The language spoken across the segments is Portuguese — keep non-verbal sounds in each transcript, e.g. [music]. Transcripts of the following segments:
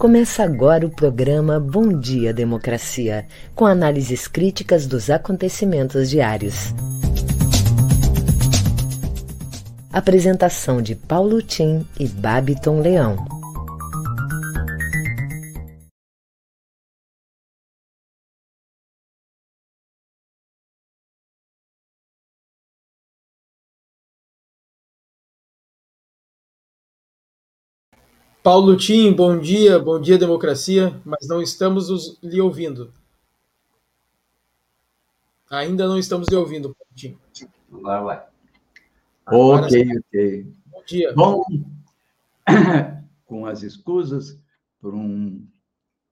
Começa agora o programa Bom Dia Democracia, com análises críticas dos acontecimentos diários. Apresentação de Paulo Tim e Babiton Leão. Paulo Tim, bom dia, bom dia democracia, mas não estamos os, lhe ouvindo. Ainda não estamos lhe ouvindo, Paulo Tim. Agora vai. Agora ok, sim. ok. Bom dia. Bom, [coughs] com as escusas por um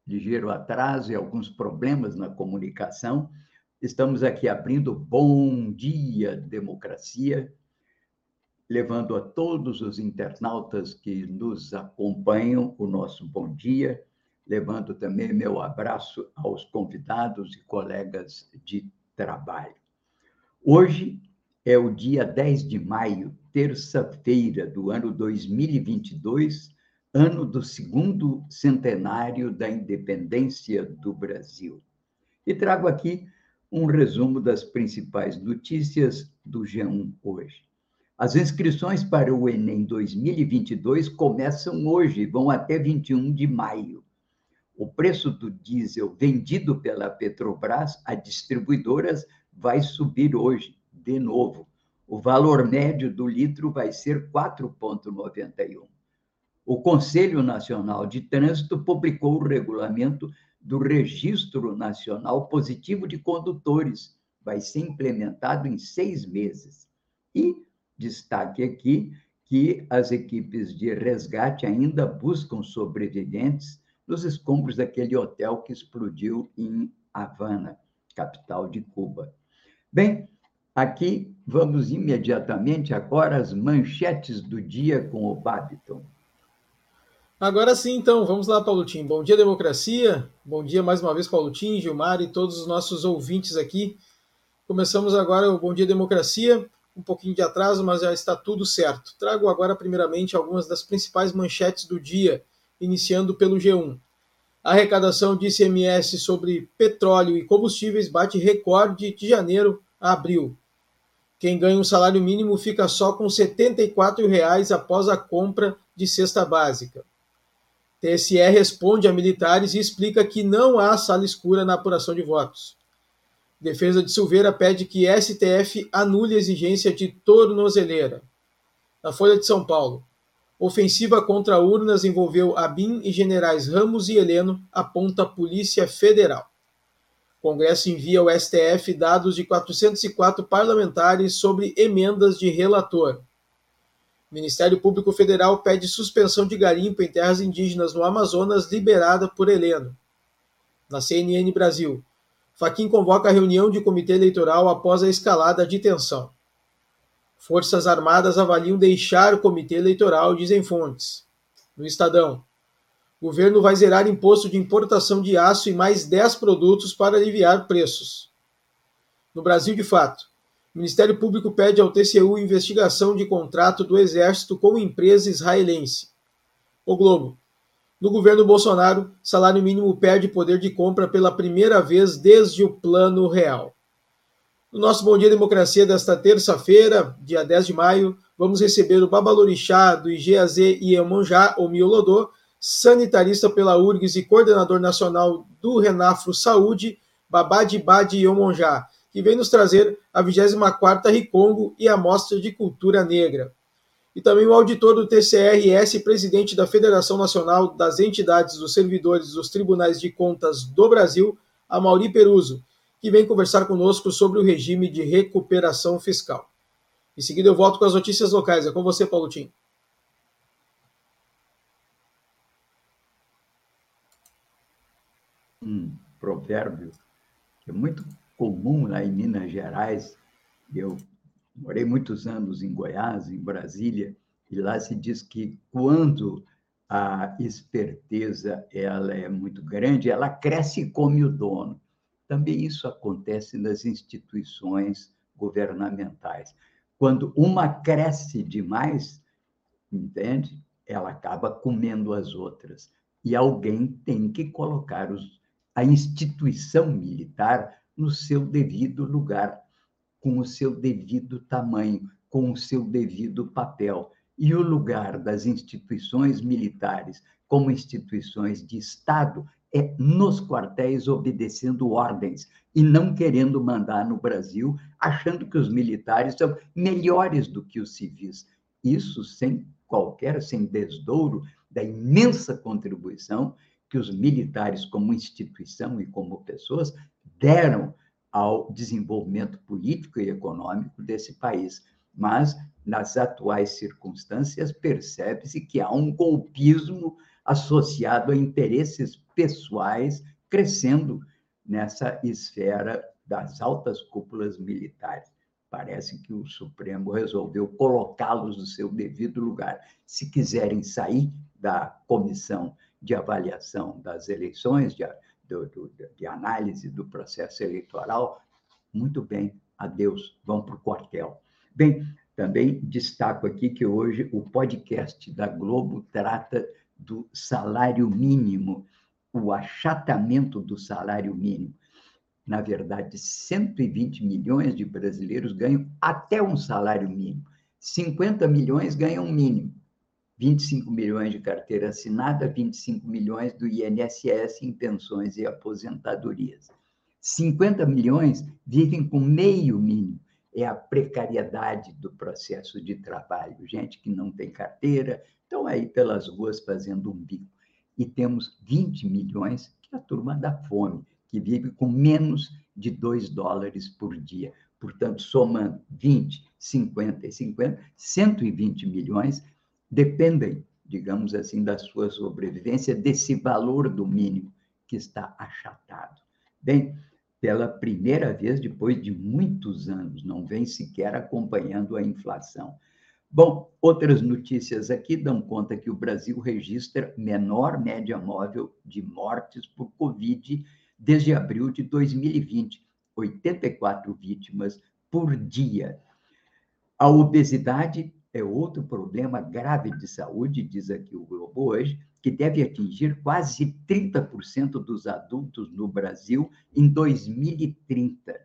ligeiro atraso e alguns problemas na comunicação, estamos aqui abrindo Bom Dia Democracia, levando a todos os internautas que nos acompanham o nosso bom dia, levando também meu abraço aos convidados e colegas de trabalho. Hoje é o dia 10 de maio, terça-feira do ano 2022, ano do segundo centenário da independência do Brasil. E trago aqui um resumo das principais notícias do G1 hoje. As inscrições para o Enem 2022 começam hoje, vão até 21 de maio. O preço do diesel vendido pela Petrobras a distribuidoras vai subir hoje, de novo. O valor médio do litro vai ser 4,91. O Conselho Nacional de Trânsito publicou o regulamento do Registro Nacional Positivo de Condutores. Vai ser implementado em seis meses. E Destaque aqui que as equipes de resgate ainda buscam sobreviventes nos escombros daquele hotel que explodiu em Havana, capital de Cuba. Bem, aqui vamos imediatamente agora às manchetes do dia com o Babiton. Agora sim, então, vamos lá, Paulo Tim. Bom dia, democracia. Bom dia mais uma vez, Paulo Tim, Gilmar e todos os nossos ouvintes aqui. Começamos agora o Bom Dia Democracia um pouquinho de atraso, mas já está tudo certo. Trago agora, primeiramente, algumas das principais manchetes do dia, iniciando pelo G1. A arrecadação de ICMS sobre petróleo e combustíveis bate recorde de janeiro a abril. Quem ganha um salário mínimo fica só com 74 reais após a compra de cesta básica. TSE responde a militares e explica que não há sala escura na apuração de votos. Defesa de Silveira pede que STF anule a exigência de tornozeleira. Na Folha de São Paulo. Ofensiva contra urnas envolveu Abin e generais Ramos e Heleno, aponta a Polícia Federal. Congresso envia ao STF dados de 404 parlamentares sobre emendas de relator. Ministério Público Federal pede suspensão de garimpo em terras indígenas no Amazonas liberada por Heleno. Na CNN Brasil, Faquim convoca a reunião de comitê eleitoral após a escalada de tensão. Forças Armadas avaliam deixar o comitê eleitoral, dizem fontes. No Estadão. Governo vai zerar imposto de importação de aço e mais 10 produtos para aliviar preços. No Brasil de fato. Ministério Público pede ao TCU investigação de contrato do Exército com empresa israelense. O Globo. No governo Bolsonaro, salário mínimo perde poder de compra pela primeira vez desde o Plano Real. No nosso Bom Dia Democracia desta terça-feira, dia 10 de maio, vamos receber o Babalorixá do IGAZ Iemonjá, ou Miolodô, sanitarista pela URGS e coordenador nacional do Renafro Saúde, Babadi Badi Iemonjá, que vem nos trazer a 24ª Ricongo e a Mostra de Cultura Negra e também o auditor do TCRS, presidente da Federação Nacional das Entidades dos Servidores dos Tribunais de Contas do Brasil, Amauri Peruso, que vem conversar conosco sobre o regime de recuperação fiscal. Em seguida, eu volto com as notícias locais. É com você, Paulo Tim. Um provérbio que é muito comum lá em Minas Gerais, eu morei muitos anos em Goiás, em Brasília, e lá se diz que quando a esperteza ela é muito grande, ela cresce e come o dono. Também isso acontece nas instituições governamentais. Quando uma cresce demais, entende? Ela acaba comendo as outras. E alguém tem que colocar os, a instituição militar no seu devido lugar, com o seu devido tamanho, com o seu devido papel. E o lugar das instituições militares como instituições de Estado é nos quartéis obedecendo ordens e não querendo mandar no Brasil, achando que os militares são melhores do que os civis. Isso sem qualquer, sem desdouro da imensa contribuição que os militares, como instituição e como pessoas, deram ao desenvolvimento político e econômico desse país. Mas, nas atuais circunstâncias, percebe-se que há um golpismo associado a interesses pessoais crescendo nessa esfera das altas cúpulas militares. Parece que o Supremo resolveu colocá-los no seu devido lugar. Se quiserem sair da comissão de avaliação das eleições, de, de, de análise do processo eleitoral, muito bem, adeus, vão para o quartel. Bem, também destaco aqui que hoje o podcast da Globo trata do salário mínimo, o achatamento do salário mínimo. Na verdade, 120 milhões de brasileiros ganham até um salário mínimo. 50 milhões ganham um mínimo. 25 milhões de carteira assinada, 25 milhões do INSS em pensões e aposentadorias. 50 milhões vivem com meio mínimo. É a precariedade do processo de trabalho. Gente que não tem carteira, estão aí pelas ruas fazendo um bico. E temos 20 milhões, que é a turma da fome, que vive com menos de 2 dólares por dia. Portanto, somando 20, 50 e 50, 120 milhões dependem, digamos assim, da sua sobrevivência, desse valor do mínimo que está achatado. Bem, pela primeira vez, depois de muitos anos, não vem sequer acompanhando a inflação. Bom, outras notícias aqui dão conta que o Brasil registra menor média móvel de mortes por Covid desde abril de 2020, 84 vítimas por dia. A obesidade é outro problema grave de saúde, diz aqui o Globo hoje, que deve atingir quase 30% dos adultos no Brasil em 2030.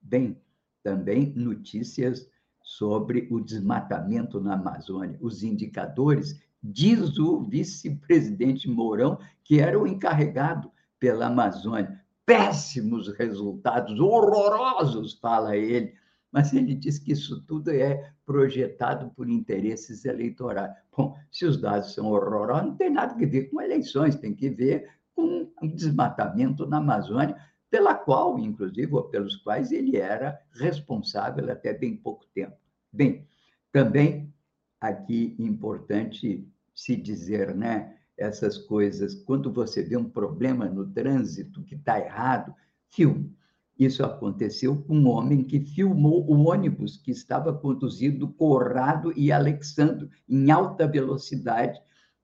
Bem, também notícias sobre o desmatamento na Amazônia. Os indicadores, diz o vice-presidente Mourão, que era o encarregado pela Amazônia. Péssimos resultados, horrorosos, fala ele. Mas ele diz que isso tudo é projetado por interesses eleitorais. Bom, se os dados são horrorosos, não tem nada a ver com eleições, tem que ver com o desmatamento na Amazônia, pela qual, inclusive, ou pelos quais ele era responsável até bem pouco tempo. Bem, também aqui importante se dizer, né? Essas coisas, quando você vê um problema no trânsito que está errado, filme. Isso aconteceu com um homem que filmou o ônibus que estava conduzindo Corrado e Alexandre em alta velocidade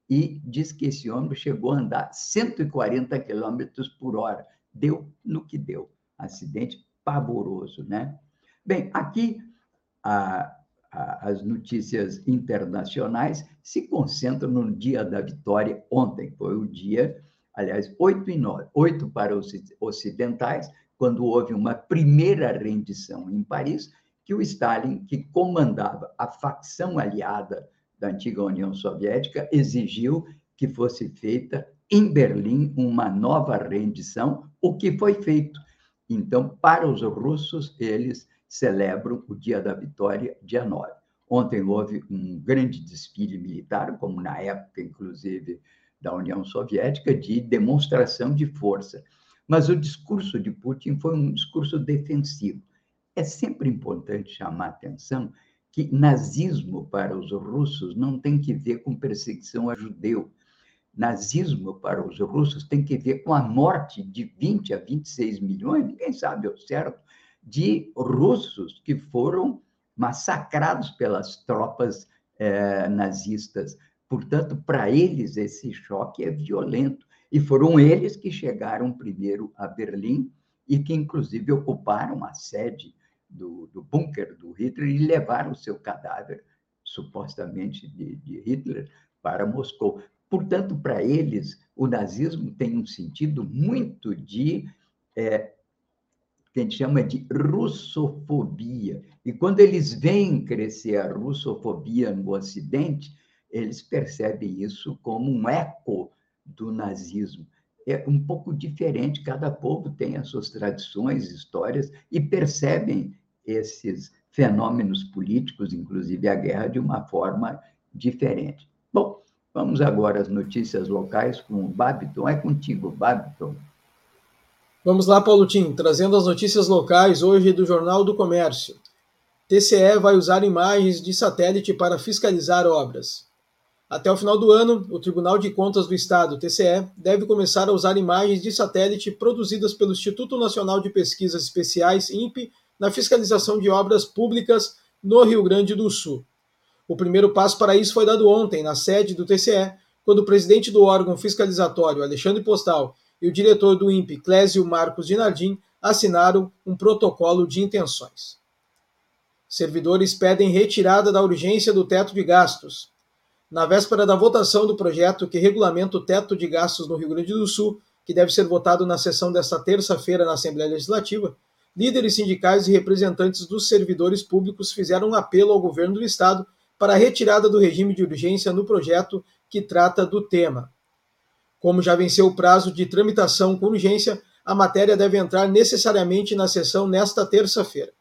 e diz que esse ônibus chegou a andar 140 quilômetros por hora deu no que deu. Acidente pavoroso, né? Bem, aqui a, a, as notícias internacionais se concentram no dia da vitória ontem. Foi o dia, aliás, 8 e 9, 8 para os ocidentais, quando houve uma primeira rendição em Paris, que o Stalin, que comandava a facção aliada da antiga União Soviética, exigiu que fosse feita em Berlim uma nova rendição, o que foi feito. Então, para os russos, eles celebram o Dia da Vitória, dia 9. Ontem houve um grande desfile militar, como na época, inclusive, da União Soviética, de demonstração de força. Mas o discurso de Putin foi um discurso defensivo. É sempre importante chamar a atenção que nazismo para os russos não tem que ver com perseguição a judeu, nazismo para os russos tem que ver com a morte de 20 a 26 milhões, ninguém sabe ao certo, de russos que foram massacrados pelas tropas eh, nazistas. Portanto, para eles, esse choque é violento. E foram eles que chegaram primeiro a Berlim e que, inclusive, ocuparam a sede do, do bunker do Hitler e levaram o seu cadáver, supostamente de, de Hitler, para Moscou. Portanto, para eles, o nazismo tem um sentido muito de é, que a gente chama de russofobia. E quando eles veem crescer a russofobia no Ocidente, eles percebem isso como um eco do nazismo. É um pouco diferente, cada povo tem as suas tradições, histórias, e percebem esses fenômenos políticos, inclusive a guerra, de uma forma diferente. Bom, vamos agora às notícias locais com o Babiton. É contigo, Babiton. Vamos lá, Paulo Tim, trazendo as notícias locais hoje do Jornal do Comércio. TCE vai usar imagens de satélite para fiscalizar obras. Até o final do ano, o Tribunal de Contas do Estado, TCE, deve começar a usar imagens de satélite produzidas pelo Instituto Nacional de Pesquisas Especiais, INPE, na fiscalização de obras públicas no Rio Grande do Sul. O primeiro passo para isso foi dado ontem, na sede do TCE, quando o presidente do órgão fiscalizatório, Alexandre Postal, e o diretor do INPE, Clésio Marcos Dinardim, assinaram um protocolo de intenções. Servidores pedem retirada da urgência do teto de gastos. Na véspera da votação do projeto que regulamenta o teto de gastos no Rio Grande do Sul, que deve ser votado na sessão desta terça-feira na Assembleia Legislativa, líderes sindicais e representantes dos servidores públicos fizeram um apelo ao governo do Estado para a retirada do regime de urgência no projeto que trata do tema. Como já venceu o prazo de tramitação com urgência, a matéria deve entrar necessariamente na sessão nesta terça-feira.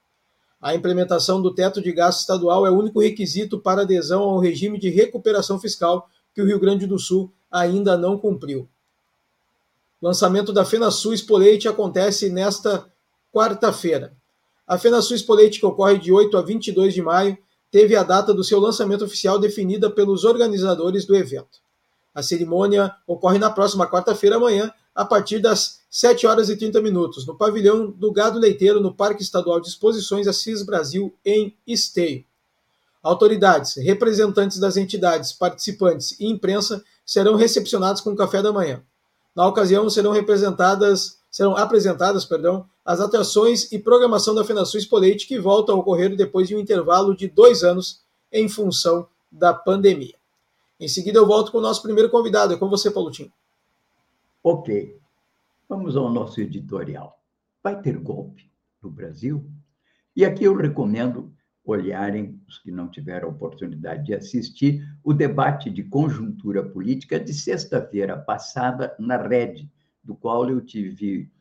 A implementação do teto de gasto estadual é o único requisito para adesão ao regime de recuperação fiscal que o Rio Grande do Sul ainda não cumpriu. O lançamento da FenaSul Expoleite acontece nesta quarta-feira. A FenaSul Expoleite, que ocorre de 8 a 22 de maio, teve a data do seu lançamento oficial definida pelos organizadores do evento. A cerimônia ocorre na próxima quarta-feira amanhã, a partir das 7 horas e 30 minutos, no pavilhão do Gado Leiteiro, no Parque Estadual de Exposições Assis Brasil, em Esteio. Autoridades, representantes das entidades, participantes e imprensa serão recepcionados com café da manhã. Na ocasião, serão representadas, serão apresentadas, perdão, as atrações e programação da FenaSul Expoleite, que volta a ocorrer depois de um intervalo de dois anos em função da pandemia. Em seguida, eu volto com o nosso primeiro convidado. É com você, Paulotinho. Ok. Vamos ao nosso editorial. Vai ter golpe no Brasil? E aqui eu recomendo olharem, os que não tiveram oportunidade de assistir, o debate de conjuntura política de sexta-feira passada na Rede, do qual eu tive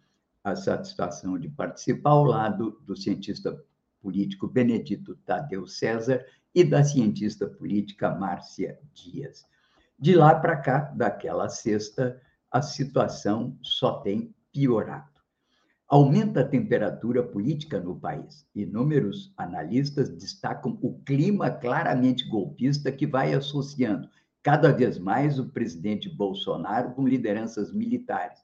a satisfação de participar ao lado do cientista político Benedito Tadeu César e da cientista política Márcia Dias. De lá para cá, daquela sexta, a situação só tem piorado. Aumenta a temperatura política no país. Inúmeros analistas destacam o clima claramente golpista que vai associando cada vez mais o presidente Bolsonaro com lideranças militares,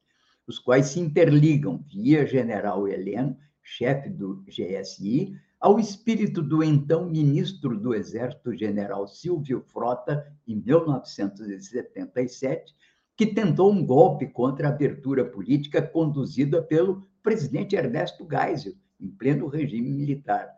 os quais se interligam via general Heleno, chefe do GSI, ao espírito do então ministro do Exército, general Silvio Frota, em 1977, que tentou um golpe contra a abertura política conduzida pelo presidente Ernesto Geisel, em pleno regime militar.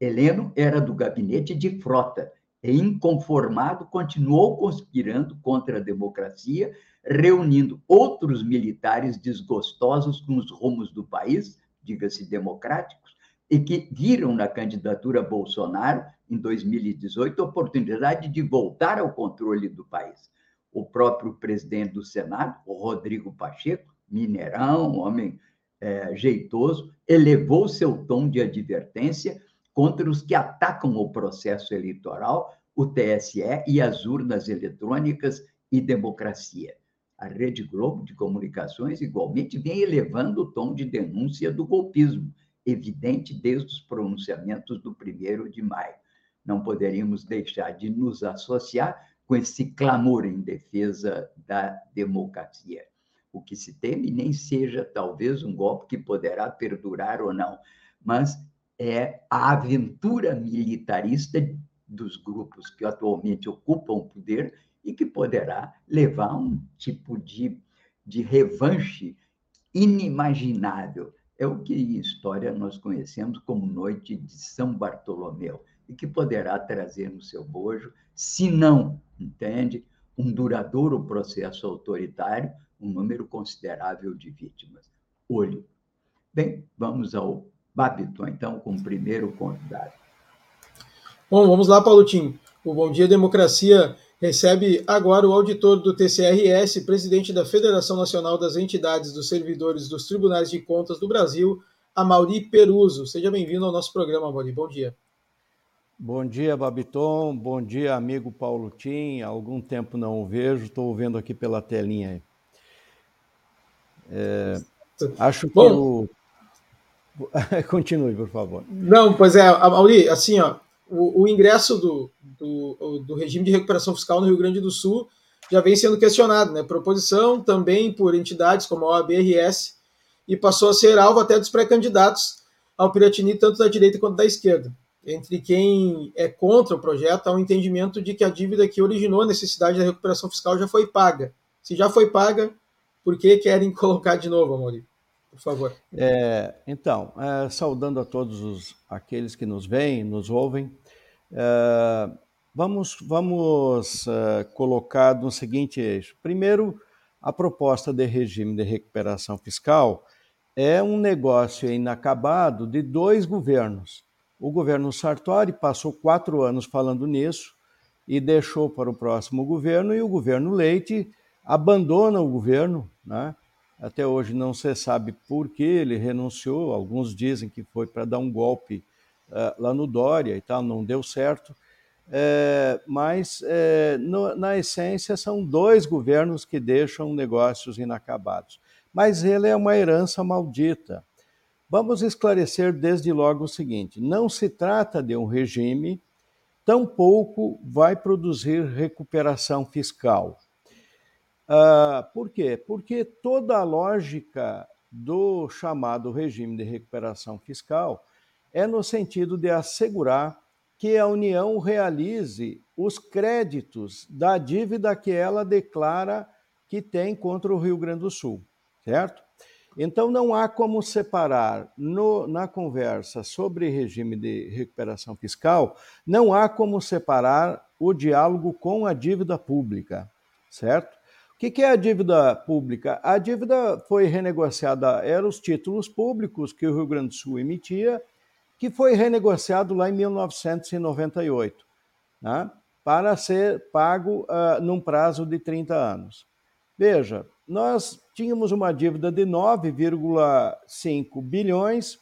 Heleno era do gabinete de Frota e, inconformado, continuou conspirando contra a democracia, reunindo outros militares desgostosos com os rumos do país, diga-se democráticos, e que viram na candidatura Bolsonaro, em 2018, a oportunidade de voltar ao controle do país. O próprio presidente do Senado, o Rodrigo Pacheco, mineirão, homem é, jeitoso, elevou seu tom de advertência contra os que atacam o processo eleitoral, o TSE e as urnas eletrônicas e democracia. A Rede Globo de Comunicações, igualmente, vem elevando o tom de denúncia do golpismo, evidente desde os pronunciamentos do 1 de maio. Não poderíamos deixar de nos associar com esse clamor em defesa da democracia. O que se teme nem seja talvez um golpe que poderá perdurar ou não, mas é a aventura militarista dos grupos que atualmente ocupam o poder e que poderá levar a um tipo de, de revanche inimaginável é o que em história nós conhecemos como Noite de São Bartolomeu, e que poderá trazer no seu bojo, se não, entende, um duradouro processo autoritário, um número considerável de vítimas. Olho. Bem, vamos ao Babiton, então, com o primeiro convidado. Bom, vamos lá, Paulo Tim. O Bom Dia Democracia recebe agora o auditor do TCRS, presidente da Federação Nacional das Entidades dos Servidores dos Tribunais de Contas do Brasil, Amauri Peruso. Seja bem-vindo ao nosso programa, Amauri. Bom dia. Bom dia, Babiton. Bom dia, amigo Paulo Tim. Há algum tempo não o vejo, estou vendo aqui pela telinha. É, acho que Bom, o... [laughs] Continue, por favor. Não, pois é, Mauri, assim, ó, o, o ingresso do, do, do, regime de recuperação fiscal no Rio Grande do Sul já vem sendo questionado, né? Proposição também por entidades como a OABRS e passou a ser alvo até dos pré-candidatos ao Piratini, tanto da direita quanto da esquerda entre quem é contra o projeto há um entendimento de que a dívida que originou a necessidade da recuperação fiscal já foi paga. Se já foi paga, por que querem [laughs] colocar de novo, Amaury? Por favor. É, então, é, saudando a todos os, aqueles que nos veem, nos ouvem, é, vamos, vamos é, colocar no seguinte eixo. Primeiro, a proposta de regime de recuperação fiscal é um negócio inacabado de dois governos o governo Sartori passou quatro anos falando nisso e deixou para o próximo governo, e o governo Leite abandona o governo. Né? Até hoje não se sabe por que ele renunciou. Alguns dizem que foi para dar um golpe uh, lá no Dória e tal, não deu certo. É, mas, é, no, na essência, são dois governos que deixam negócios inacabados. Mas ele é uma herança maldita. Vamos esclarecer desde logo o seguinte: não se trata de um regime, tampouco vai produzir recuperação fiscal. Uh, por quê? Porque toda a lógica do chamado regime de recuperação fiscal é no sentido de assegurar que a União realize os créditos da dívida que ela declara que tem contra o Rio Grande do Sul, certo? Então, não há como separar no, na conversa sobre regime de recuperação fiscal, não há como separar o diálogo com a dívida pública, certo? O que, é a dívida pública? A dívida foi renegociada, eram os títulos públicos que o Rio Grande do Sul emitia, que foi renegociado lá em 1998, né? para ser pago uh, num prazo de 30 anos. Veja, nós tínhamos uma dívida de 9,5 bilhões,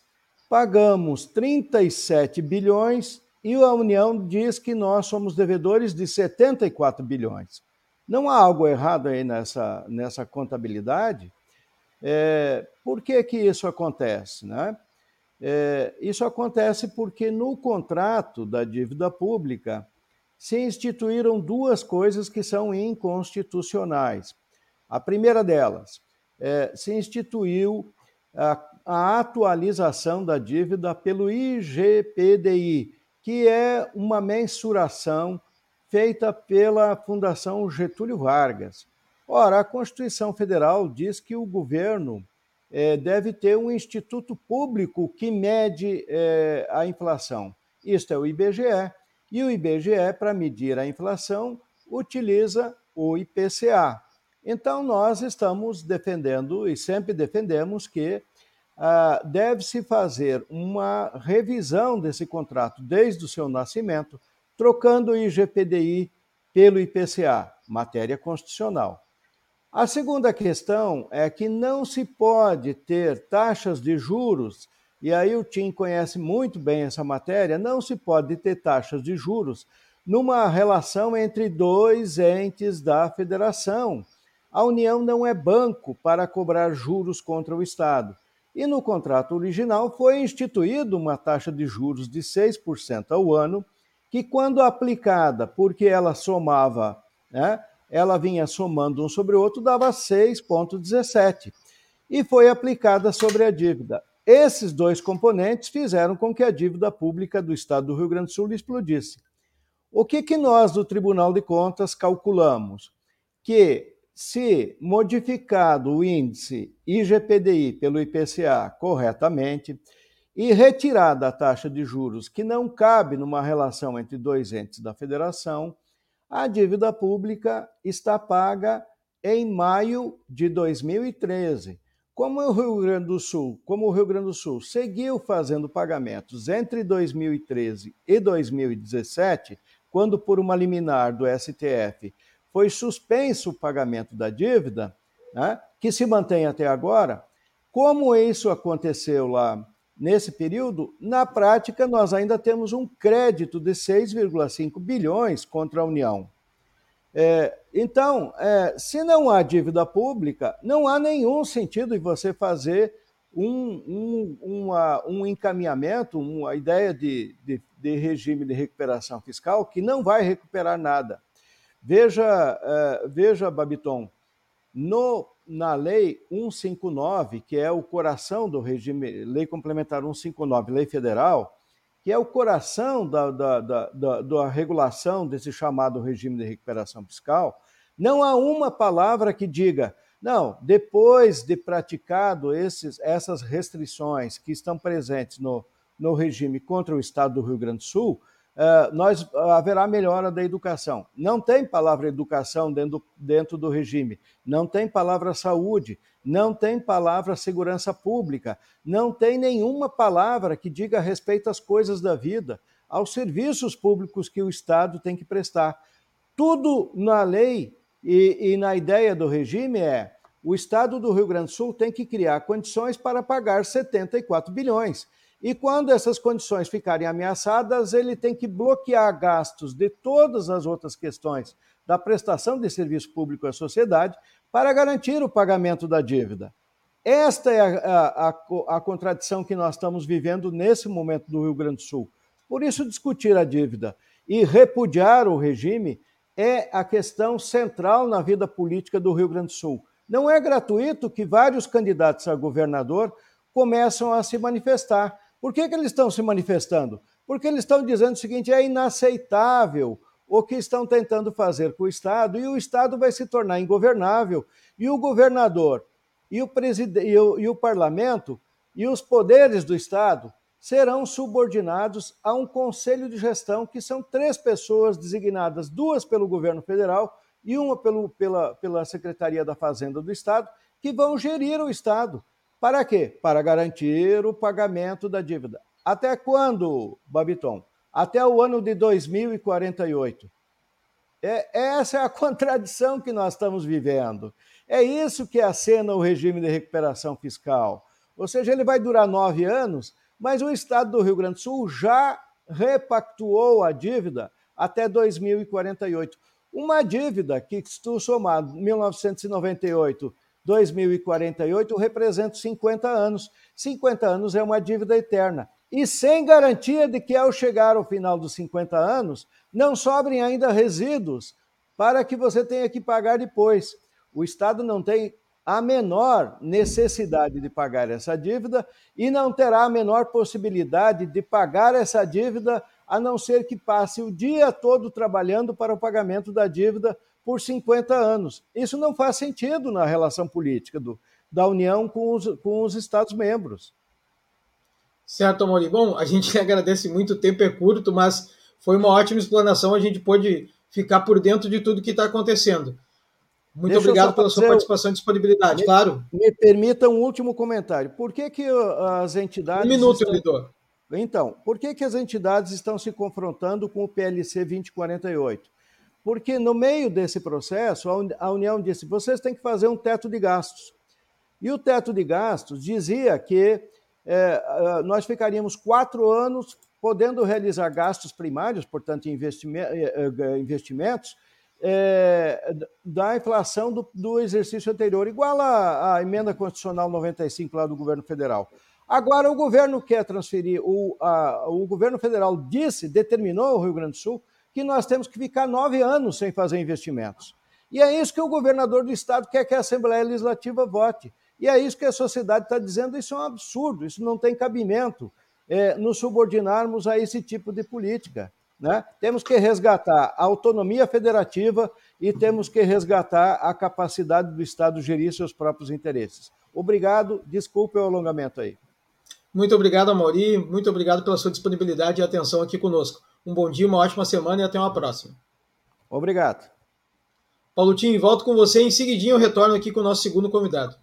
pagamos 37 bilhões e a União diz que nós somos devedores de 74 bilhões. Não há algo errado aí nessa, nessa contabilidade? É, por que, que isso acontece? Né? É, isso acontece porque no contrato da dívida pública se instituíram duas coisas que são inconstitucionais. A primeira delas, é, se instituiu a, a atualização da dívida pelo IGPDI, que é uma mensuração feita pela Fundação Getúlio Vargas. Ora, a Constituição Federal diz que o governo é, deve ter um instituto público que mede é, a inflação. Isto é o IBGE. E o IBGE, para medir a inflação, utiliza o IPCA. Então, nós estamos defendendo e sempre defendemos que ah, deve-se fazer uma revisão desse contrato desde o seu nascimento, trocando o IGPDI pelo IPCA, matéria constitucional. A segunda questão é que não se pode ter taxas de juros, e aí o Tim conhece muito bem essa matéria, não se pode ter taxas de juros numa relação entre dois entes da federação a União não é banco para cobrar juros contra o Estado. E no contrato original foi instituída uma taxa de juros de 6% ao ano, que, quando aplicada, porque ela somava, né, ela vinha somando um sobre o outro, dava 6,17%. E foi aplicada sobre a dívida. Esses dois componentes fizeram com que a dívida pública do Estado do Rio Grande do Sul explodisse. O que, que nós, do Tribunal de Contas, calculamos? Que se modificado o índice IGPDI pelo IPCA corretamente e retirada a taxa de juros que não cabe numa relação entre dois entes da federação, A dívida pública está paga em maio de 2013. Como o Rio Grande do Sul, como o Rio Grande do Sul seguiu fazendo pagamentos entre 2013 e 2017, quando por uma liminar do STF foi suspenso o pagamento da dívida, né, que se mantém até agora, como isso aconteceu lá nesse período, na prática nós ainda temos um crédito de 6,5 bilhões contra a União. É, então, é, se não há dívida pública, não há nenhum sentido em você fazer um, um, uma, um encaminhamento, uma ideia de, de, de, regime de recuperação fiscal que não vai recuperar nada. Veja, é, veja Babiton, no, na Lei 159, que é o coração do regime, Lei Complementar 159, Lei Federal, que é o coração da, da, da, da, regulação desse chamado regime de recuperação fiscal, não há uma palavra que diga, não, depois de praticado esses, essas restrições que estão presentes no, no regime contra o Estado do Rio Grande do Sul, uh, nós haverá melhora da educação. Não tem palavra educação dentro, dentro do regime, não tem palavra saúde, não tem palavra segurança pública, não tem nenhuma palavra que diga respeito às coisas da vida, aos serviços públicos que o Estado tem que prestar. Tudo na lei e, e na ideia do regime é o Estado do Rio Grande do Sul tem que criar condições para pagar 74 bilhões. E quando essas condições ficarem ameaçadas, ele tem que bloquear gastos de todas as outras questões da prestação de serviço público à sociedade para garantir o pagamento da dívida. Esta é a, a, a, contradição que nós estamos vivendo nesse momento do Rio Grande do Sul. Por isso, discutir a dívida e repudiar o regime é a questão central na vida política do Rio Grande do Sul. Não é gratuito que vários candidatos a governador começam a se manifestar. Por que, que eles estão se manifestando? Porque eles estão dizendo o seguinte: é inaceitável o que estão tentando fazer com o Estado, e o Estado vai se tornar ingovernável, e o governador, e o, presidente, e o, e o parlamento, e os poderes do Estado serão subordinados a um conselho de gestão, que são três pessoas designadas, duas pelo governo federal e uma pelo, pela, pela Secretaria da Fazenda do Estado, que vão gerir o Estado. Para quê? Para garantir o pagamento da dívida. Até quando, Babiton? Até o ano de 2048. É, essa é a [laughs] contradição que nós estamos vivendo. É isso que acena o regime de recuperação fiscal. Ou seja, ele vai durar nove anos, mas o Estado do Rio Grande do Sul já repactuou a dívida até 2048. Uma dívida que, se tu somar 1998 2048 representa 50 anos. 50 anos é uma dívida eterna. E sem garantia de que, ao chegar ao final dos 50 anos, não sobrem ainda resíduos para que você tenha que pagar depois. O Estado não tem a menor necessidade de pagar essa dívida e não terá a menor possibilidade de pagar essa dívida a não ser que passe o dia todo trabalhando para o pagamento da dívida por 50 anos. Isso não faz sentido na relação política do, da União com os, com os Estados-membros. Certo, Amori. Bom, a gente [laughs] agradece muito, o tempo é curto, mas foi uma ótima explanação, a gente pôde ficar por dentro de tudo que está acontecendo. Muito Deixa obrigado pela sua participação e disponibilidade, me, claro. Me permita um último comentário. Por que, que as entidades. Um minuto, estão... Lidor. Então, por que, que as entidades estão se confrontando com o PLC 2048? Porque no meio desse processo, a União disse: vocês têm que fazer um teto de gastos. E o teto de gastos dizia que é, nós ficaríamos quatro anos podendo realizar gastos primários, portanto, é, é, investimentos, é, da inflação do, do, exercício anterior, igual à, emenda constitucional 95 lá do governo federal. Agora, o governo quer transferir, o, a, o governo federal disse, determinou ao Rio Grande do Sul que nós temos que ficar nove anos sem fazer investimentos. E é isso que o governador do estado quer que a Assembleia Legislativa vote. E é isso que a sociedade está dizendo: isso é um absurdo, isso não tem cabimento é, nos subordinarmos a esse tipo de política. Né? Temos que resgatar a autonomia federativa e temos que resgatar a capacidade do Estado gerir seus próprios interesses. Obrigado, desculpe o alongamento aí. Muito obrigado, Amori. Muito obrigado pela sua disponibilidade e atenção aqui conosco. Um bom dia, uma ótima semana e até uma próxima. Obrigado. Paulo Tim, volto com você. Em seguidinho eu retorno aqui com o nosso segundo convidado.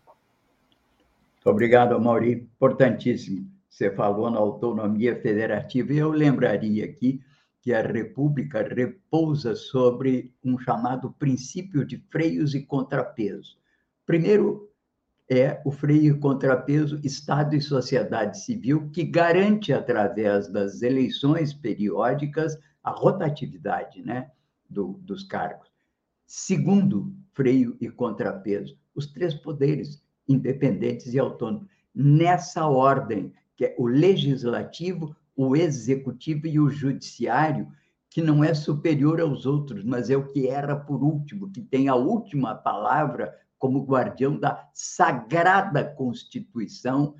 Obrigado, Mauri. Importantíssimo. Você falou na autonomia federativa e eu lembraria aqui que a República repousa sobre um chamado princípio de freios e contrapeso. Primeiro, é o freio e contrapeso Estado e sociedade civil, que garante, através das eleições periódicas, a rotatividade né, do, dos cargos. Segundo, freio e contrapeso, os três poderes independentes e autônomos. Nessa ordem, que é o legislativo, o executivo e o judiciário, que não é superior aos outros, mas é o que era por último, que tem a última palavra como guardião da sagrada Constituição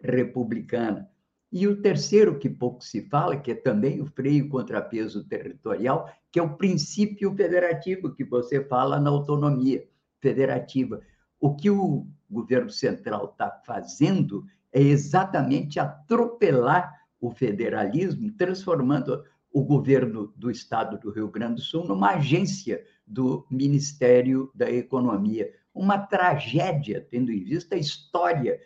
republicana. E o terceiro, que pouco se fala, que é também o freio contrapeso territorial, que é o princípio federativo, que você fala na autonomia federativa. O que o governo central está fazendo é exatamente atropelar o federalismo, transformando o governo do estado do Rio Grande do Sul numa agência do Ministério da Economia. Uma tragédia, tendo em vista a história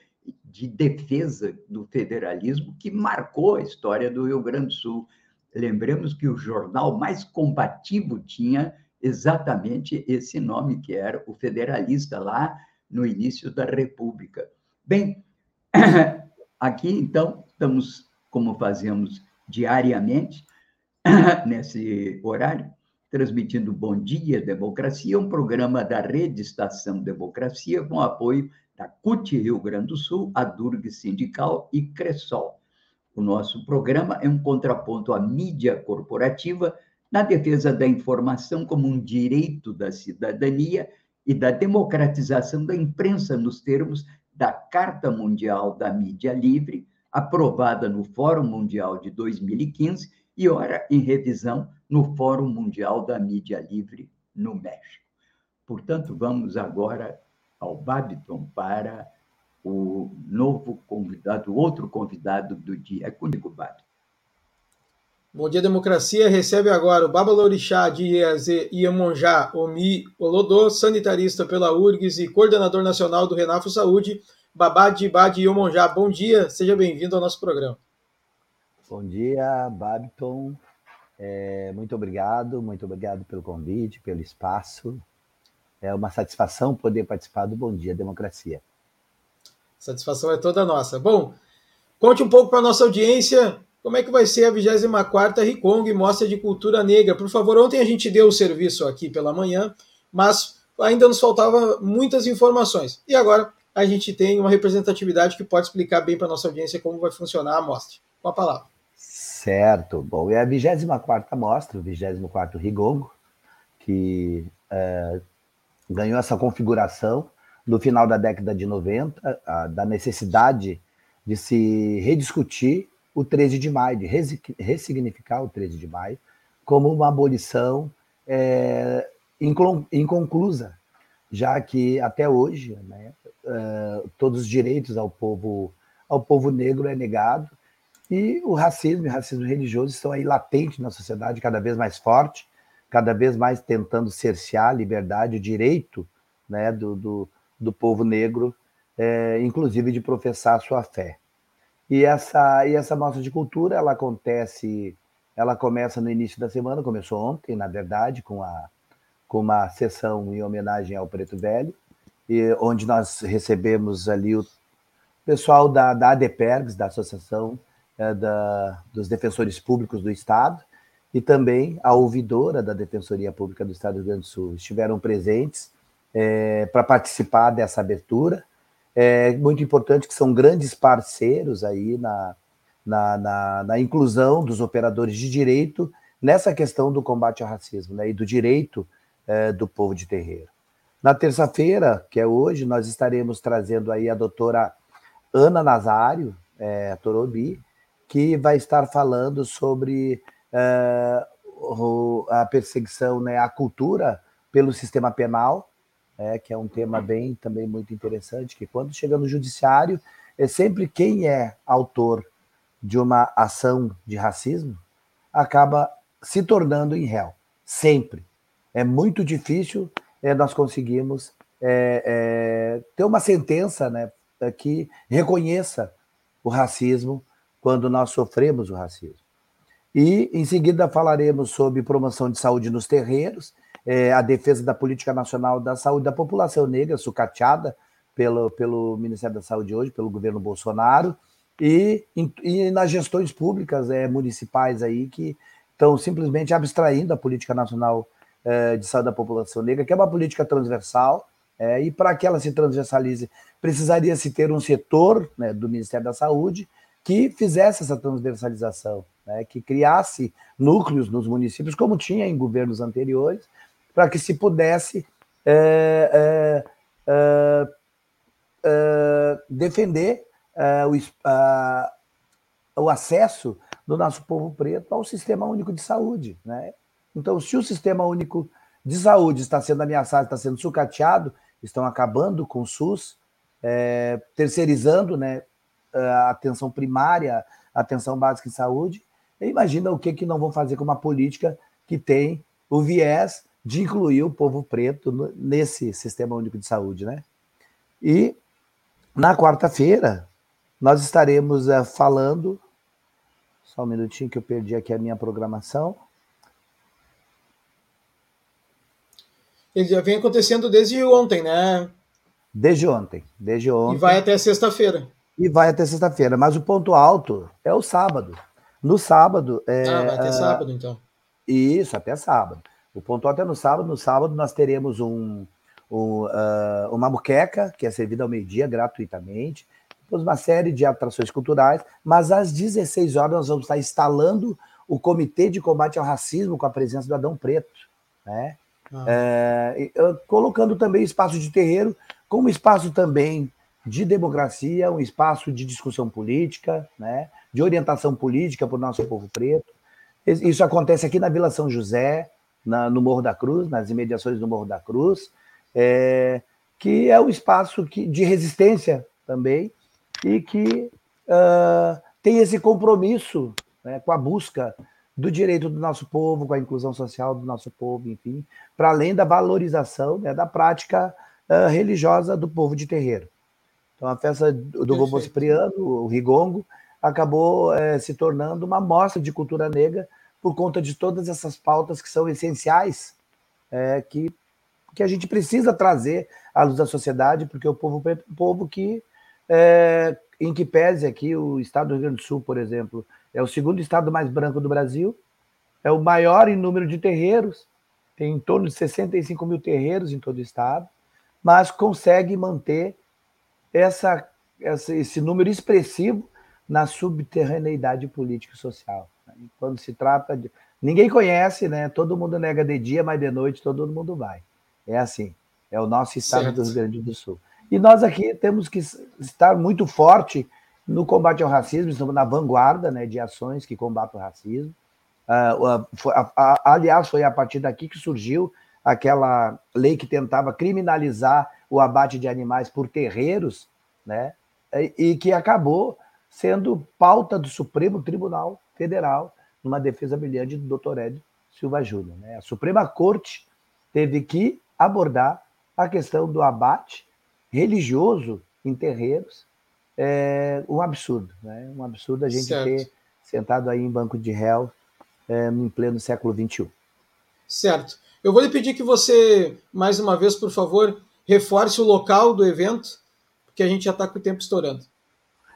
de defesa do federalismo que marcou a história do Rio Grande do Sul. Lembremos que o jornal mais combativo tinha exatamente esse nome, que era o Federalista, lá no início da República. Bem, [coughs] aqui então estamos como fazemos diariamente, [coughs] nesse horário, transmitindo Bom Dia Democracia, um programa da Rede Estação Democracia, com apoio da CUT Rio Grande do Sul, a Durg Sindical e Cressol. O nosso programa é um contraponto à mídia corporativa na defesa da informação como um direito da cidadania e da democratização da imprensa nos termos da Carta Mundial da Mídia Livre, aprovada no Fórum Mundial de 2015 e ora em revisão no Fórum Mundial da Mídia Livre no México. Portanto, vamos agora ao Babiton para o novo convidado, outro convidado do dia. É comigo, Babiton. Bom dia, democracia. Recebe agora o Babalorixá de Iemonjá, Omi Olodô, sanitarista pela URGS e coordenador nacional do Renafo Saúde, Babá de Badi Iomonjá. Bom dia, seja bem-vindo ao nosso programa. Bom dia, Babiton. É, muito obrigado, muito obrigado pelo convite, pelo espaço. É uma satisfação poder participar do Bom Dia Democracia. Satisfação é toda nossa. Bom, conte um pouco para a nossa audiência como é que vai ser a 24ª Ricong Mostra de Cultura Negra. Por favor, ontem a gente deu o serviço aqui pela manhã, mas ainda nos faltava muitas informações. E agora a gente tem uma representatividade que pode explicar bem para a nossa audiência como vai funcionar a mostra. Com a palavra. Certo. Bom, é a 24 mostra, o 24 Rigongo, que é, ganhou essa configuração no final da década de 90, a, da necessidade de se rediscutir o 13 de maio, de ressignificar o 13 de maio como uma abolição é, inconclusa, já que até hoje né, uh, todos os direitos ao povo, ao povo negro é negado, e o racismo e o racismo religioso estão aí latentes na sociedade, cada vez mais forte, cada vez mais tentando cercear a liberdade, o direito né, do, do, do povo negro, é, inclusive de professar a sua fé. E essa, e essa mostra de cultura, ela acontece, ela começa no início da semana, começou ontem, na verdade, com, a, com uma sessão em homenagem ao Preto Velho, e, onde nós recebemos ali o pessoal da, da ADPERGS, da Associação é, da, dos Defensores Públicos do Estado, e também a ouvidora da Defensoria Pública do Estado do Rio Grande do Sul. Estiveram presentes é, para participar dessa abertura. É muito importante que são grandes parceiros aí na, na, na, na inclusão dos operadores de direito nessa questão do combate ao racismo né, e do direito é, do povo de terreiro. Na terça-feira, que é hoje, nós estaremos trazendo aí a doutora Ana Nazário, é, Torobi, que vai estar falando sobre é, a perseguição, né, a cultura pelo sistema penal, é, que é um tema bem também muito interessante, que quando chega no judiciário, é sempre quem é autor de uma ação de racismo acaba se tornando em réu, sempre. É muito difícil é, nós conseguirmos é, é, ter uma sentença né, que reconheça o racismo quando nós sofremos o racismo. E, em seguida, falaremos sobre promoção de saúde nos terreiros, é, a defesa da política nacional da saúde da população negra, sucateada pelo, pelo Ministério da Saúde hoje, pelo governo Bolsonaro, e, e nas gestões públicas é, municipais aí que estão simplesmente abstraindo a política nacional é, de saúde da população negra, que é uma política transversal, é, e para que ela se transversalize, precisaria se ter um setor né, do Ministério da Saúde que fizesse essa transversalização, né, que criasse núcleos nos municípios, como tinha em governos anteriores, para que se pudesse é, é, é, defender é, o, o, acesso do nosso povo preto ao Sistema Único de Saúde. Né? Então, se o Sistema Único de Saúde está sendo ameaçado, está sendo sucateado, estão acabando com o SUS, é, terceirizando né, a atenção primária, a atenção básica em saúde, imagina o que, que não vão fazer com uma política que tem o viés de incluir o povo preto nesse sistema único de saúde, né? E na quarta-feira nós estaremos uh, falando. Só um minutinho que eu perdi aqui a minha programação. Ele já vem acontecendo desde ontem, né? Desde ontem, desde ontem. E vai até sexta-feira. E vai até sexta-feira, mas o ponto alto é o sábado. No sábado. É, ah, vai até uh, sábado, então. Isso, até sábado. O ponto alto é no sábado. No sábado nós teremos um, um uh, uma muqueca, que é servida ao meio-dia gratuitamente. Depois uma série de atrações culturais. Mas às 16 horas nós vamos estar instalando o Comitê de Combate ao Racismo com a presença do Adão Preto. Né? Ah. É, colocando também espaço de terreiro como espaço também de democracia, um espaço de discussão política, né, de orientação política para o nosso povo preto. Isso acontece aqui na Vila São José, na, no Morro da Cruz, nas imediações do Morro da Cruz, é, que é um espaço que, de resistência também e que uh, tem esse compromisso né, com a busca do direito do nosso povo, com a inclusão social do nosso povo, enfim, para além da valorização né, da prática uh, religiosa do povo de terreiro. Então, a festa do Vovô Cipriano, o Rigongo, acabou é, se tornando uma mostra de cultura negra por conta de todas essas pautas que são essenciais, é, que, que a gente precisa trazer à luz da sociedade, porque o povo um povo que, é, em que pese aqui, o estado do Rio Grande do Sul, por exemplo, é o segundo estado mais branco do Brasil, é o maior em número de terreiros, tem em torno de 65 mil terreiros em todo o estado, mas consegue manter essa, essa, esse número expressivo na subterraneidade política e social. Né? Quando se trata de. Ninguém conhece, né? Todo mundo nega de dia, mas de noite todo mundo vai. É assim. É o nosso estado certo. do Rio Grande do Sul. E nós aqui temos que estar muito forte no combate ao racismo, estamos na vanguarda né, de ações que combatem o racismo. Uh, foi, uh, aliás, foi a partir daqui que surgiu aquela lei que tentava criminalizar o abate de animais por terreiros, né? E que acabou sendo pauta do Supremo Tribunal Federal, numa defesa brilhante do Dr. Ed Silva Júnior. Né? A Suprema Corte teve que abordar a questão do abate religioso em terreiros. É um absurdo, né? Um absurdo a gente certo. ter sentado aí em banco de réu é, em pleno século XXI. Certo. Eu vou lhe pedir que você, mais uma vez, por favor, reforce o local do evento, porque a gente já está com o tempo estourando.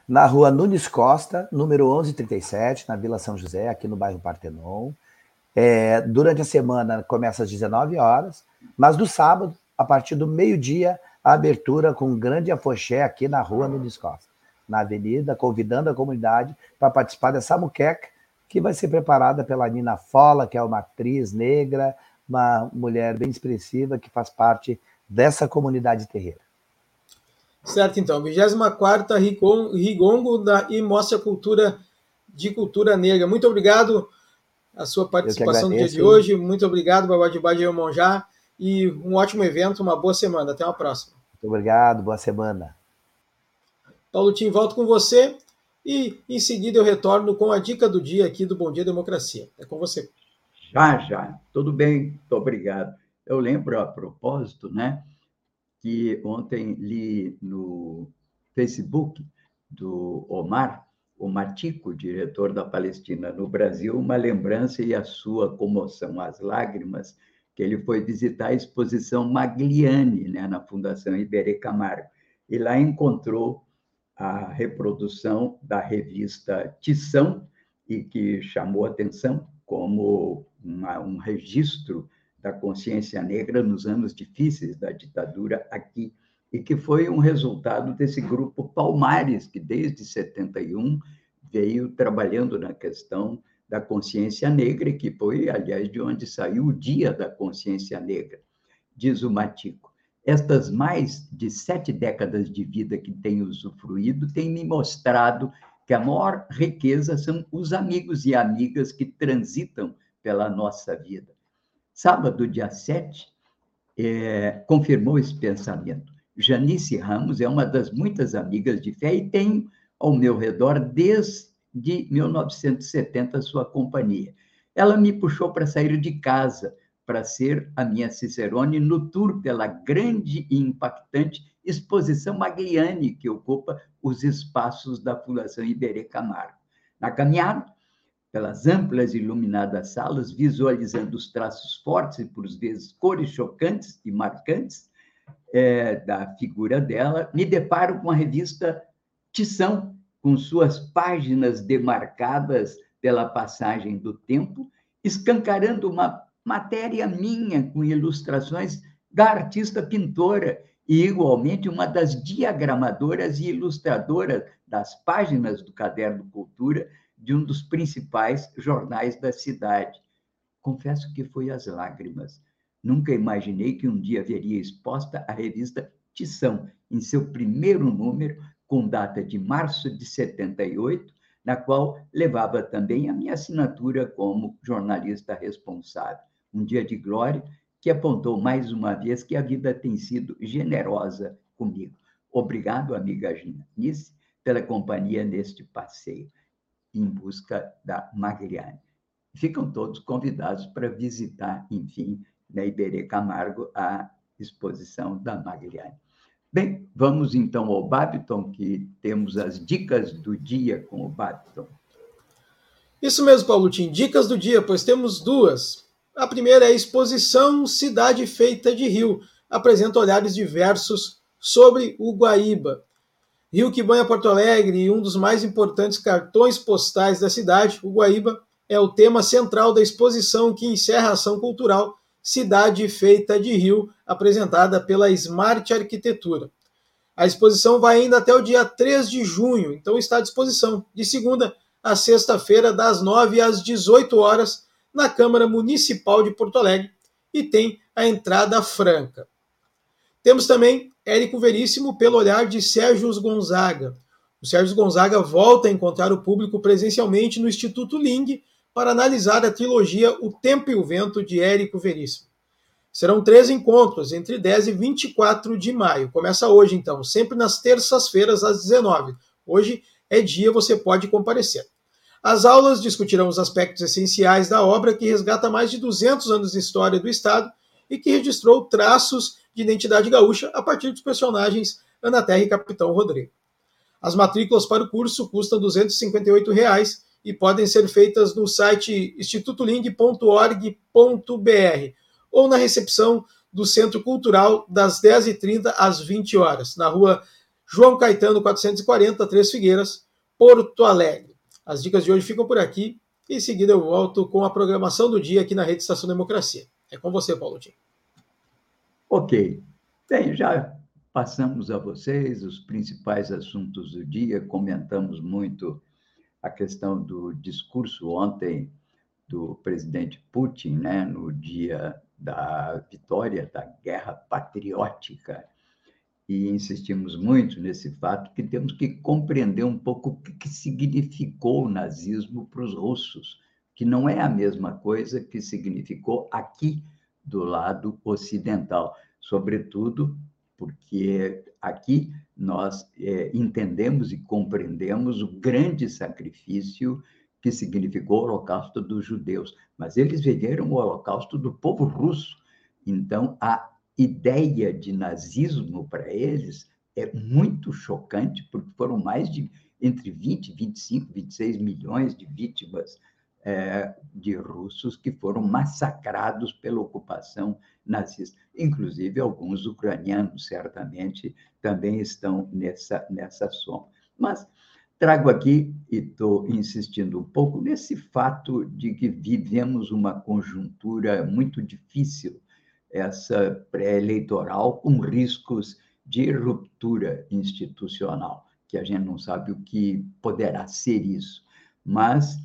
Na rua Nunes Costa, número 1137, na Vila São José, aqui no bairro Partenon. É, durante a semana começa às 19 horas, mas no sábado, a partir do meio-dia, a abertura com um grande afoxé aqui na rua Nunes Costa, na avenida, convidando a comunidade para participar dessa muqueca, que vai ser preparada pela Nina Fola, que é uma atriz negra, uma mulher bem expressiva que faz parte dessa comunidade terreira. Certo, então. 24 Rigongo da e Mostra Cultura de Cultura Negra. Muito obrigado a sua participação no dia de hoje. Muito obrigado, Babá de Badia Monjá. E um ótimo evento, uma boa semana. Até a próxima. Muito obrigado, boa semana. Paulo Tim, volto com você. E em seguida eu retorno com a dica do dia aqui do Bom Dia Democracia. É com você. Já, já. Tudo bem, muito obrigado. Eu lembro, a propósito, né, que ontem li no Facebook do Omar, o Matico, diretor da Palestina no Brasil, uma lembrança e a sua comoção, as lágrimas, que ele foi visitar a exposição Magliani, né, na Fundação Iberê Camargo, e lá encontrou a reprodução da revista Tição, e que chamou atenção como uma, um registro da consciência negra nos anos difíceis da ditadura aqui, e que foi um resultado desse grupo Palmares, que desde 71 veio trabalhando na questão da consciência negra, que foi, aliás, de onde saiu o Dia da Consciência Negra, diz o Matico. Estas mais de sete décadas de vida que tenho usufruído têm me mostrado que a maior riqueza são os amigos e amigas que transitam pela nossa vida. Sábado, dia 7, é, confirmou esse pensamento. Janice Ramos é uma das muitas amigas de fé e tenho ao meu redor desde 1970 sua companhia. Ela me puxou para sair de casa, para ser a minha Cicerone no tour pela grande e impactante exposição Magliani, que ocupa os espaços da Fundação Iberê Camargo. Na caminhada, pelas amplas e iluminadas salas, visualizando os traços fortes e, por vezes, cores chocantes e marcantes é, da figura dela, me deparo com a revista Tição, com suas páginas demarcadas pela passagem do tempo, escancarando uma matéria minha com ilustrações da artista pintora e, igualmente, uma das diagramadoras e ilustradoras das páginas do Caderno Cultura de um dos principais jornais da cidade. Confesso que foi às lágrimas. Nunca imaginei que um dia veria exposta a revista Tição, em seu primeiro número, com data de março de 78, na qual levava também a minha assinatura como jornalista responsável. Um dia de glória que apontou mais uma vez que a vida tem sido generosa comigo. Obrigado, amiga Nice, pela companhia neste passeio em busca da Magliani. Ficam todos convidados para visitar, enfim, na Iberê Camargo, a exposição da Magliani. Bem, vamos então ao Babiton, que temos as dicas do dia com o Babiton. Isso mesmo, Paulo Tim, dicas do dia, pois temos duas. A primeira é a exposição Cidade Feita de Rio, apresenta olhares diversos sobre o Guaíba. Rio que banha Porto Alegre e um dos mais importantes cartões postais da cidade, o Guaíba, é o tema central da exposição que encerra a ação cultural Cidade Feita de Rio, apresentada pela Smart Arquitetura. A exposição vai ainda até o dia 3 de junho, então está à disposição, de segunda a sexta-feira, das 9 às 18 horas, na Câmara Municipal de Porto Alegre e tem a entrada franca. Temos também Érico Veríssimo pelo olhar de Sérgio Gonzaga. O Sérgio Gonzaga volta a encontrar o público presencialmente no Instituto Ling para analisar a trilogia O Tempo e o Vento de Érico Veríssimo. Serão três encontros entre 10 e 24 de maio. Começa hoje, então, sempre nas terças-feiras às 19. Hoje é dia, você pode comparecer. As aulas discutirão os aspectos essenciais da obra que resgata mais de 200 anos de história do Estado e que registrou traços de identidade gaúcha a partir dos personagens Ana Terra e Capitão Rodrigo. As matrículas para o curso custam 258 reais e podem ser feitas no site institutoling.org.br ou na recepção do Centro Cultural das 10h30 às 20 horas, na rua João Caetano 440, Três Figueiras, Porto Alegre. As dicas de hoje ficam por aqui. Em seguida eu volto com a programação do dia aqui na Rede Estação Democracia. É com você, Paulo Tim. Ok. Bem, já passamos a vocês os principais assuntos do dia, comentamos muito a questão do discurso ontem do presidente Putin, né, no dia da vitória da guerra patriótica e insistimos muito nesse fato que temos que compreender um pouco o que significou o nazismo para os russos, que não é a mesma coisa que significou aqui do lado ocidental, sobretudo porque aqui nós é, entendemos e compreendemos o grande sacrifício que significou o Holocausto dos judeus, mas eles viveram o Holocausto do povo russo. Então, a ideia de nazismo para eles é muito chocante, porque foram mais de entre 20, 25, 26 milhões de vítimas é, de russos que foram massacrados pela ocupação nazista. Inclusive, alguns ucranianos, certamente, também estão nessa, nessa soma. Mas trago aqui, e estou insistindo um pouco, nesse fato de que vivemos uma conjuntura muito difícil, essa pré-eleitoral, com riscos de ruptura institucional, que a gente não sabe o que poderá ser isso. Mas,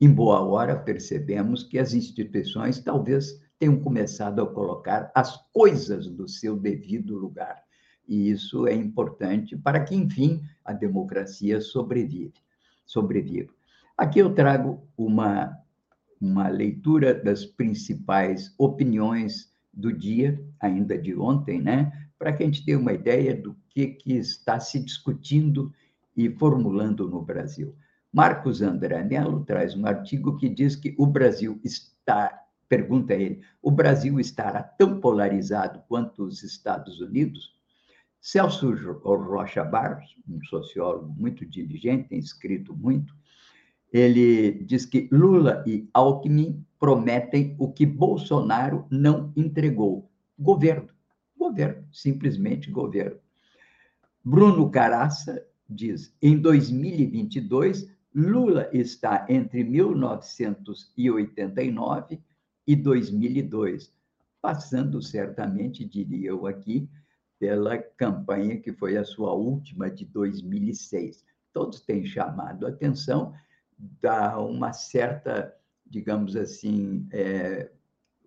em boa hora, percebemos que as instituições talvez tenham começado a colocar as coisas no seu devido lugar. E isso é importante para que, enfim, a democracia sobrevive, sobreviva. Aqui eu trago uma, uma leitura das principais opiniões do dia, ainda de ontem, né? para que a gente tenha uma ideia do que, que está se discutindo e formulando no Brasil. Marcos André Mello traz um artigo que diz que o Brasil está, pergunta ele, o Brasil estará tão polarizado quanto os Estados Unidos? Celso Rocha Barros, um sociólogo muito diligente, tem escrito muito, ele diz que Lula e Alckmin prometem o que Bolsonaro não entregou: governo. Governo, simplesmente governo. Bruno Caraça diz: em 2022, Lula está entre 1989 e 2002, passando certamente, diria eu aqui, pela campanha que foi a sua última de 2006. Todos têm chamado a atenção da uma certa, digamos assim, é,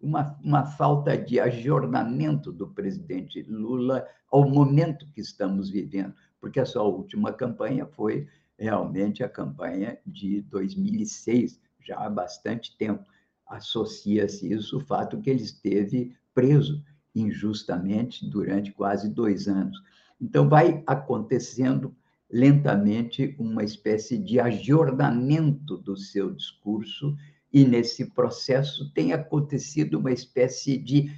uma, uma falta de ajornamento do presidente Lula ao momento que estamos vivendo, porque a sua última campanha foi realmente a campanha de 2006, já há bastante tempo. Associa-se isso o fato que ele esteve preso injustamente durante quase dois anos. Então, vai acontecendo lentamente uma espécie de ajornamento do seu discurso, e nesse processo tem acontecido uma espécie de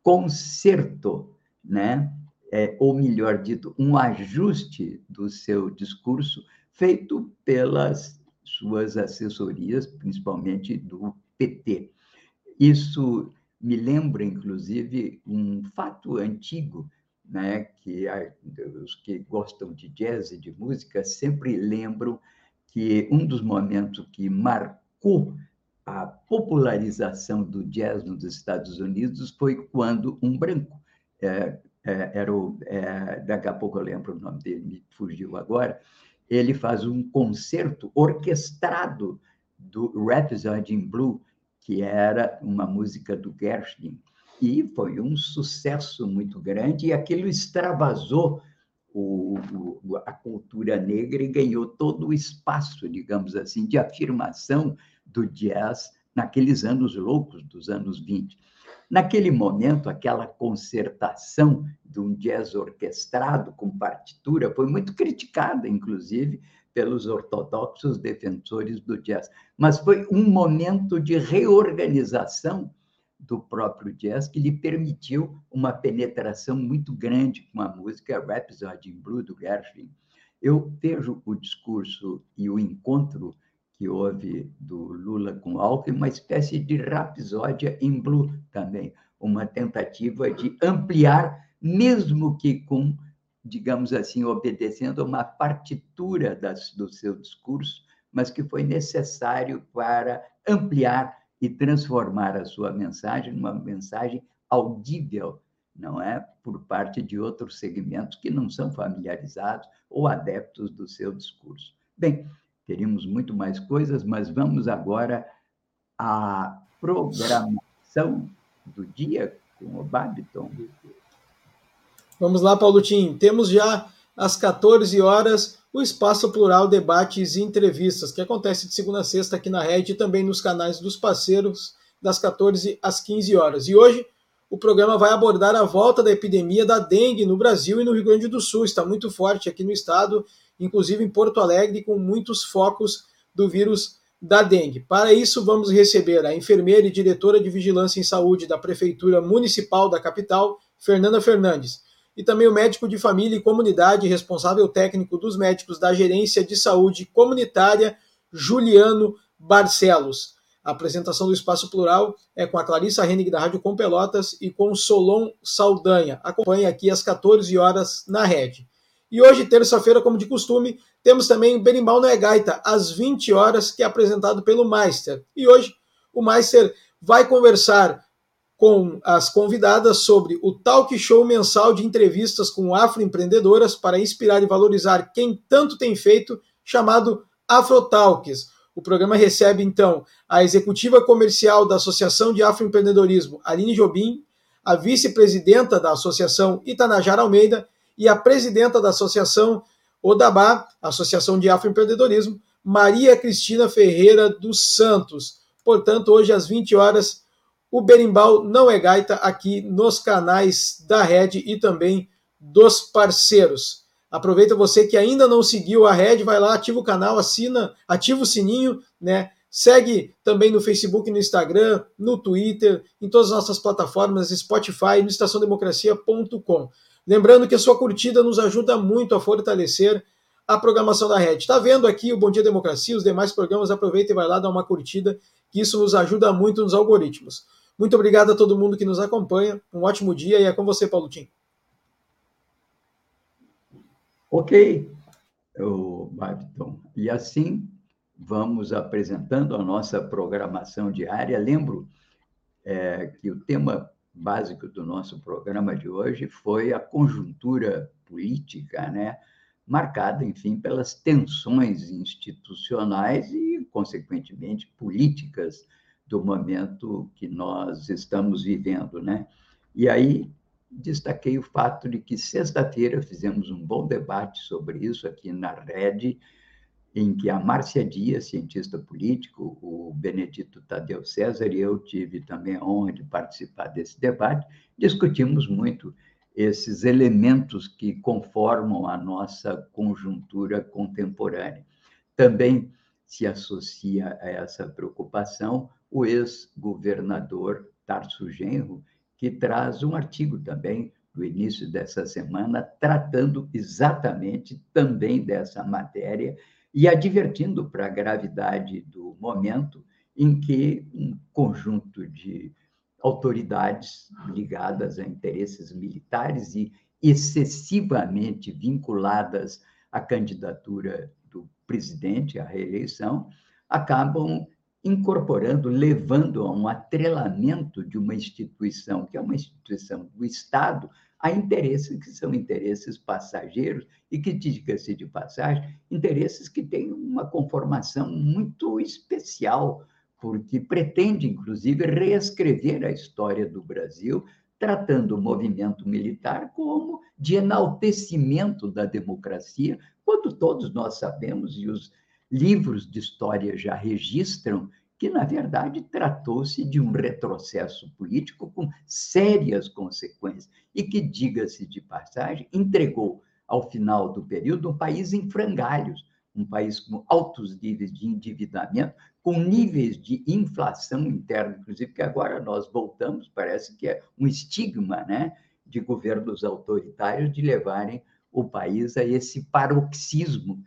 conserto, né? É, ou melhor dito, um ajuste do seu discurso feito pelas suas assessorias, principalmente do PT. Isso me lembra, inclusive, um fato antigo, né, que os que gostam de jazz e de música sempre lembram que um dos momentos que marcou a popularização do jazz nos Estados Unidos foi quando um branco, é, é, era o, é, daqui a pouco eu lembro o nome dele, me fugiu agora, ele faz um concerto orquestrado do Rhapsody in Blue, que era uma música do Gershwin. E foi um sucesso muito grande, e aquilo extravasou o, o, a cultura negra e ganhou todo o espaço, digamos assim, de afirmação do jazz naqueles anos loucos dos anos 20. Naquele momento, aquela concertação de um jazz orquestrado com partitura foi muito criticada, inclusive, pelos ortodoxos defensores do jazz. Mas foi um momento de reorganização do próprio jazz que lhe permitiu uma penetração muito grande com a música Rhapsody in Blue do Gershwin. Eu vejo o discurso e o encontro que houve do Lula com Alckmin uma espécie de rapsódia em blue também, uma tentativa de ampliar, mesmo que com digamos assim, obedecendo a uma partitura das, do seu discurso, mas que foi necessário para ampliar e transformar a sua mensagem numa mensagem audível, não é? Por parte de outros segmentos que não são familiarizados ou adeptos do seu discurso. Bem, teríamos muito mais coisas, mas vamos agora à programação do dia com o Babiton. Vamos lá, Paulo Tim. Temos já às 14 horas o Espaço Plural Debates e Entrevistas, que acontece de segunda a sexta aqui na rede e também nos canais dos parceiros, das 14 às 15 horas. E hoje o programa vai abordar a volta da epidemia da dengue no Brasil e no Rio Grande do Sul. Está muito forte aqui no estado, inclusive em Porto Alegre, com muitos focos do vírus da dengue. Para isso, vamos receber a enfermeira e diretora de Vigilância em Saúde da Prefeitura Municipal da capital, Fernanda Fernandes, e também o médico de família e comunidade, responsável técnico dos médicos da Gerência de Saúde Comunitária, Juliano Barcelos. A apresentação do Espaço Plural é com a Clarissa Hennig da Rádio Com Pelotas e com Solon Saldanha. Acompanhe aqui às 14 horas na rede. E hoje, terça-feira, como de costume, temos também o Berimbau no Gaita, às 20 horas, que é apresentado pelo Meister. E hoje, o Meister vai conversar com as convidadas sobre o talk show mensal de entrevistas com afroempreendedoras para inspirar e valorizar quem tanto tem feito, chamado Afrotalks. O programa recebe, então, a executiva comercial da Associação de Afroempreendedorismo, Aline Jobim, a vice-presidenta da Associação Itanajara Almeida e a presidenta da Associação Odabá, Associação de Afroempreendedorismo, Maria Cristina Ferreira dos Santos. Portanto, hoje às 20 horas, o Berimbau não é gaita aqui nos canais da Rede e também dos parceiros. Aproveita você que ainda não seguiu a Rede, vai lá, ativa o canal, assina, ativa o sininho, né? Segue também no Facebook, no Instagram, no Twitter, em todas as nossas plataformas, Spotify, no estaçãodemocracia.com. Lembrando que a sua curtida nos ajuda muito a fortalecer a programação da rede. Está vendo aqui o Bom Dia Democracia, os demais programas, aproveita e vai lá dar uma curtida, que isso nos ajuda muito nos algoritmos. Muito obrigado a todo mundo que nos acompanha. Um ótimo dia e é com você, Paulo Tim. Ok, o Babiton. E assim vamos apresentando a nossa programação diária. Lembro é, que o tema básico do nosso programa de hoje foi a conjuntura política, né? marcada, enfim, pelas tensões institucionais e, consequentemente, políticas do momento que nós estamos vivendo, né? E aí destaquei o fato de que sexta-feira fizemos um bom debate sobre isso aqui na Rede, em que a Márcia Dias, cientista político, o Benedito Tadeu César e eu tive também a honra de participar desse debate, discutimos muito esses elementos que conformam a nossa conjuntura contemporânea. Também se associa a essa preocupação o ex-governador Tarso Genro, que traz um artigo também no início dessa semana, tratando exatamente também dessa matéria e advertindo para a gravidade do momento em que um conjunto de autoridades ligadas a interesses militares e excessivamente vinculadas à candidatura do presidente à reeleição acabam incorporando, levando a um atrelamento de uma instituição que é uma instituição do Estado a interesses que são interesses passageiros e que, diga-se de passagem, interesses que têm uma conformação muito especial, porque pretende, inclusive, reescrever a história do Brasil, tratando o movimento militar como de enaltecimento da democracia, quando todos nós sabemos, e os livros de história já registram, que, na verdade, tratou-se de um retrocesso político com sérias consequências e que, diga-se de passagem, entregou, ao final do período, um país em frangalhos, um país com altos níveis de endividamento, com níveis de inflação interna, inclusive, que agora nós voltamos, parece que é um estigma né, de governos autoritários de levarem o país a esse paroxismo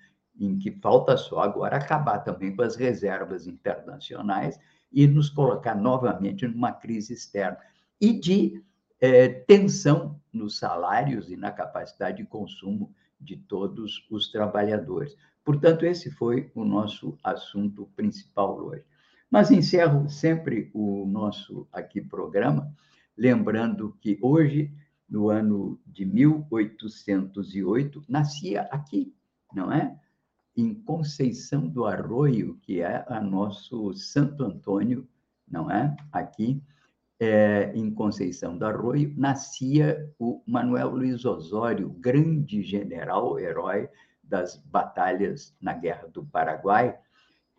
em que falta só agora acabar também com as reservas internacionais e nos colocar novamente numa crise externa. E de é, tensão nos salários e na capacidade de consumo de todos os trabalhadores. Portanto, esse foi o nosso assunto principal hoje. Mas encerro sempre o nosso aqui programa, lembrando que hoje, no ano de 1808, nascia aqui, não é? Em Conceição do Arroio, que é a nosso Santo Antônio, não é? Aqui, é, em Conceição do Arroio, nascia o Manuel Luiz Osório, grande general, herói das batalhas na Guerra do Paraguai,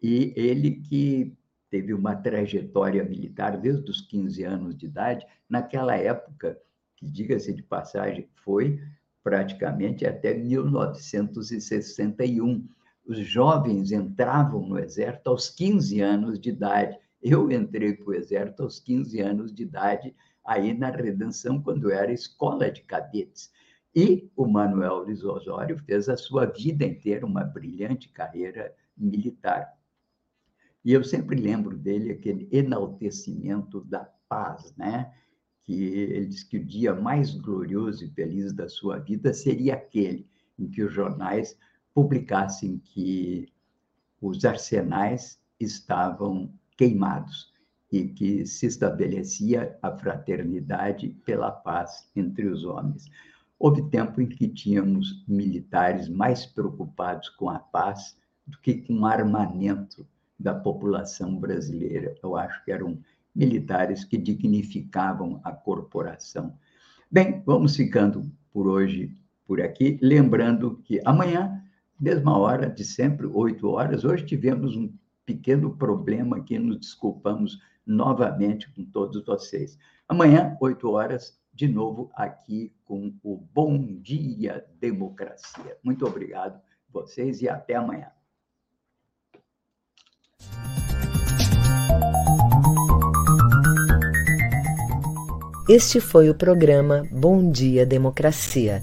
e ele que teve uma trajetória militar desde os 15 anos de idade, naquela época, que diga-se de passagem, foi praticamente até 1961 os jovens entravam no exército aos 15 anos de idade. Eu entrei para o exército aos 15 anos de idade, aí na Redenção, quando era escola de cadetes. E o Manuel Luiz Osório fez a sua vida inteira uma brilhante carreira militar. E eu sempre lembro dele aquele enaltecimento da paz, né? Que ele diz que o dia mais glorioso e feliz da sua vida seria aquele em que os jornais publicassem que os arsenais estavam queimados e que se estabelecia a fraternidade pela paz entre os homens. Houve tempo em que tínhamos militares mais preocupados com a paz do que com o armamento da população brasileira. Eu acho que eram militares que dignificavam a corporação. Bem, vamos ficando por hoje por aqui, lembrando que amanhã, mesma hora de sempre, oito horas, hoje tivemos um pequeno problema aqui, nos desculpamos novamente com todos vocês. Amanhã, oito horas, de novo aqui com o Bom Dia Democracia. Muito obrigado vocês e até amanhã. Este foi o programa Bom Dia Democracia.